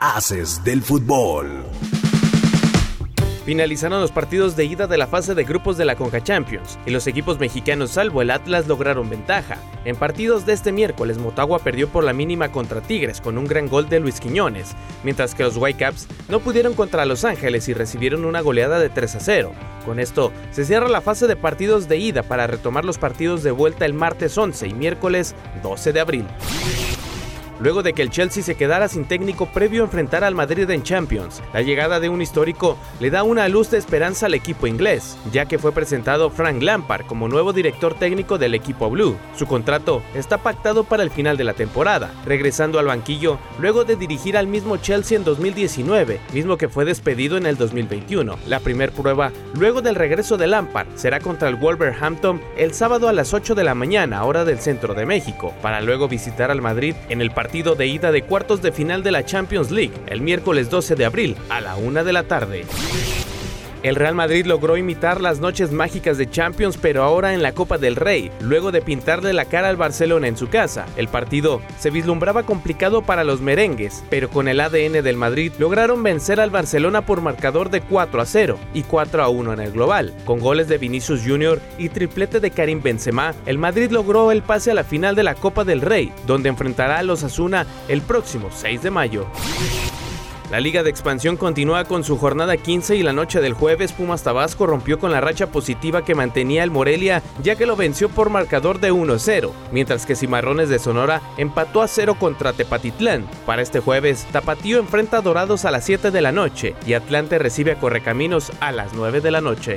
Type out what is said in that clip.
Haces del fútbol. Finalizaron los partidos de ida de la fase de grupos de la Conca Champions y los equipos mexicanos salvo el Atlas lograron ventaja. En partidos de este miércoles Motagua perdió por la mínima contra Tigres con un gran gol de Luis Quiñones, mientras que los Whitecaps no pudieron contra Los Ángeles y recibieron una goleada de 3 a 0. Con esto se cierra la fase de partidos de ida para retomar los partidos de vuelta el martes 11 y miércoles 12 de abril luego de que el Chelsea se quedara sin técnico previo a enfrentar al Madrid en Champions. La llegada de un histórico le da una luz de esperanza al equipo inglés, ya que fue presentado Frank Lampard como nuevo director técnico del equipo Blue. Su contrato está pactado para el final de la temporada, regresando al banquillo luego de dirigir al mismo Chelsea en 2019, mismo que fue despedido en el 2021. La primer prueba, luego del regreso de Lampard, será contra el Wolverhampton el sábado a las 8 de la mañana, hora del centro de México, para luego visitar al Madrid en el partido partido de ida de cuartos de final de la Champions League el miércoles 12 de abril a la una de la tarde. El Real Madrid logró imitar las noches mágicas de Champions, pero ahora en la Copa del Rey, luego de pintarle la cara al Barcelona en su casa. El partido se vislumbraba complicado para los merengues, pero con el ADN del Madrid lograron vencer al Barcelona por marcador de 4 a 0 y 4 a 1 en el global. Con goles de Vinicius Jr. y triplete de Karim Benzema, el Madrid logró el pase a la final de la Copa del Rey, donde enfrentará a los Asuna el próximo 6 de mayo. La Liga de Expansión continúa con su jornada 15 y la noche del jueves Pumas Tabasco rompió con la racha positiva que mantenía el Morelia ya que lo venció por marcador de 1-0, mientras que Cimarrones de Sonora empató a 0 contra Tepatitlán. Para este jueves, Tapatío enfrenta a Dorados a las 7 de la noche y Atlante recibe a Correcaminos a las 9 de la noche.